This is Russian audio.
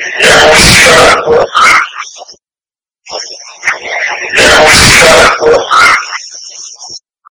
Yeah.